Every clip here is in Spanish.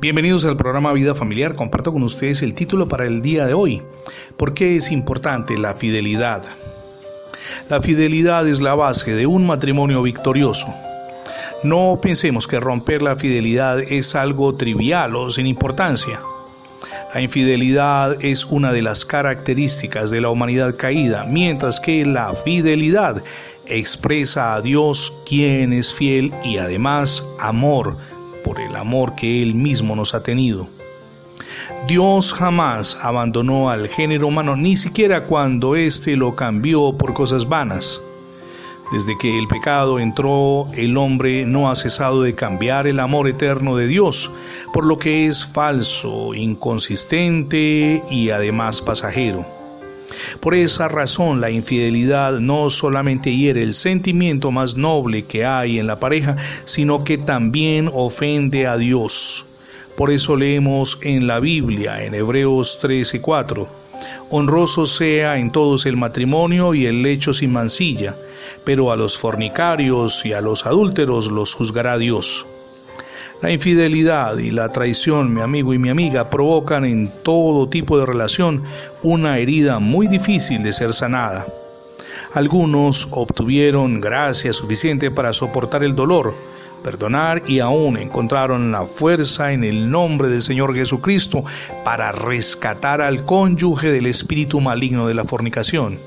Bienvenidos al programa Vida Familiar. Comparto con ustedes el título para el día de hoy. ¿Por qué es importante la fidelidad? La fidelidad es la base de un matrimonio victorioso. No pensemos que romper la fidelidad es algo trivial o sin importancia. La infidelidad es una de las características de la humanidad caída, mientras que la fidelidad expresa a Dios quien es fiel y además amor por el amor que Él mismo nos ha tenido. Dios jamás abandonó al género humano, ni siquiera cuando éste lo cambió por cosas vanas. Desde que el pecado entró, el hombre no ha cesado de cambiar el amor eterno de Dios, por lo que es falso, inconsistente y además pasajero. Por esa razón la infidelidad no solamente hiere el sentimiento más noble que hay en la pareja, sino que también ofende a Dios. Por eso leemos en la Biblia, en Hebreos 3 y 4, Honroso sea en todos el matrimonio y el lecho sin mancilla, pero a los fornicarios y a los adúlteros los juzgará Dios. La infidelidad y la traición, mi amigo y mi amiga, provocan en todo tipo de relación una herida muy difícil de ser sanada. Algunos obtuvieron gracia suficiente para soportar el dolor, perdonar y aún encontraron la fuerza en el nombre del Señor Jesucristo para rescatar al cónyuge del espíritu maligno de la fornicación.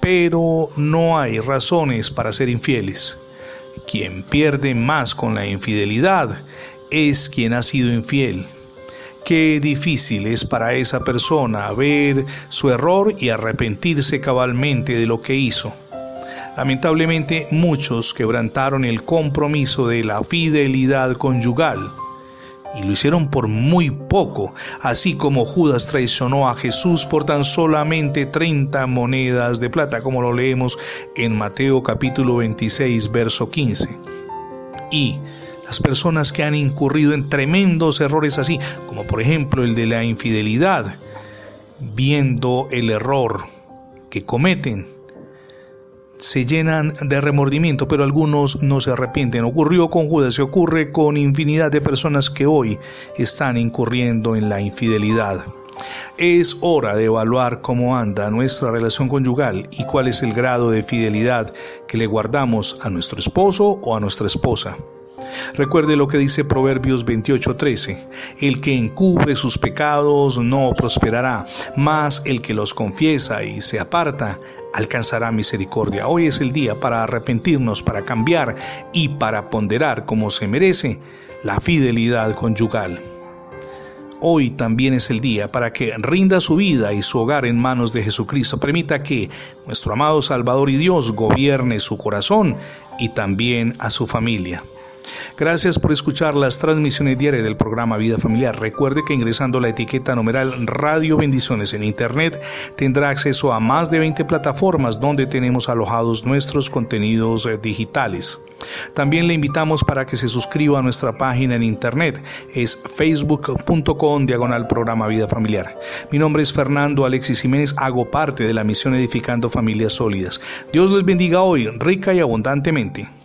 Pero no hay razones para ser infieles. Quien pierde más con la infidelidad es quien ha sido infiel. Qué difícil es para esa persona ver su error y arrepentirse cabalmente de lo que hizo. Lamentablemente muchos quebrantaron el compromiso de la fidelidad conyugal y lo hicieron por muy poco, así como Judas traicionó a Jesús por tan solamente 30 monedas de plata, como lo leemos en Mateo capítulo 26, verso 15. Y las personas que han incurrido en tremendos errores así, como por ejemplo el de la infidelidad, viendo el error que cometen, se llenan de remordimiento, pero algunos no se arrepienten. Ocurrió con Judas, se ocurre con infinidad de personas que hoy están incurriendo en la infidelidad. Es hora de evaluar cómo anda nuestra relación conyugal y cuál es el grado de fidelidad que le guardamos a nuestro esposo o a nuestra esposa. Recuerde lo que dice Proverbios 28:13, el que encubre sus pecados no prosperará, mas el que los confiesa y se aparta alcanzará misericordia. Hoy es el día para arrepentirnos, para cambiar y para ponderar como se merece la fidelidad conyugal. Hoy también es el día para que rinda su vida y su hogar en manos de Jesucristo. Permita que nuestro amado Salvador y Dios gobierne su corazón y también a su familia. Gracias por escuchar las transmisiones diarias del programa Vida Familiar. Recuerde que ingresando la etiqueta numeral Radio Bendiciones en Internet tendrá acceso a más de 20 plataformas donde tenemos alojados nuestros contenidos eh, digitales. También le invitamos para que se suscriba a nuestra página en Internet. Es facebook.com diagonal programa Vida Familiar. Mi nombre es Fernando Alexis Jiménez. Hago parte de la misión Edificando Familias Sólidas. Dios les bendiga hoy rica y abundantemente.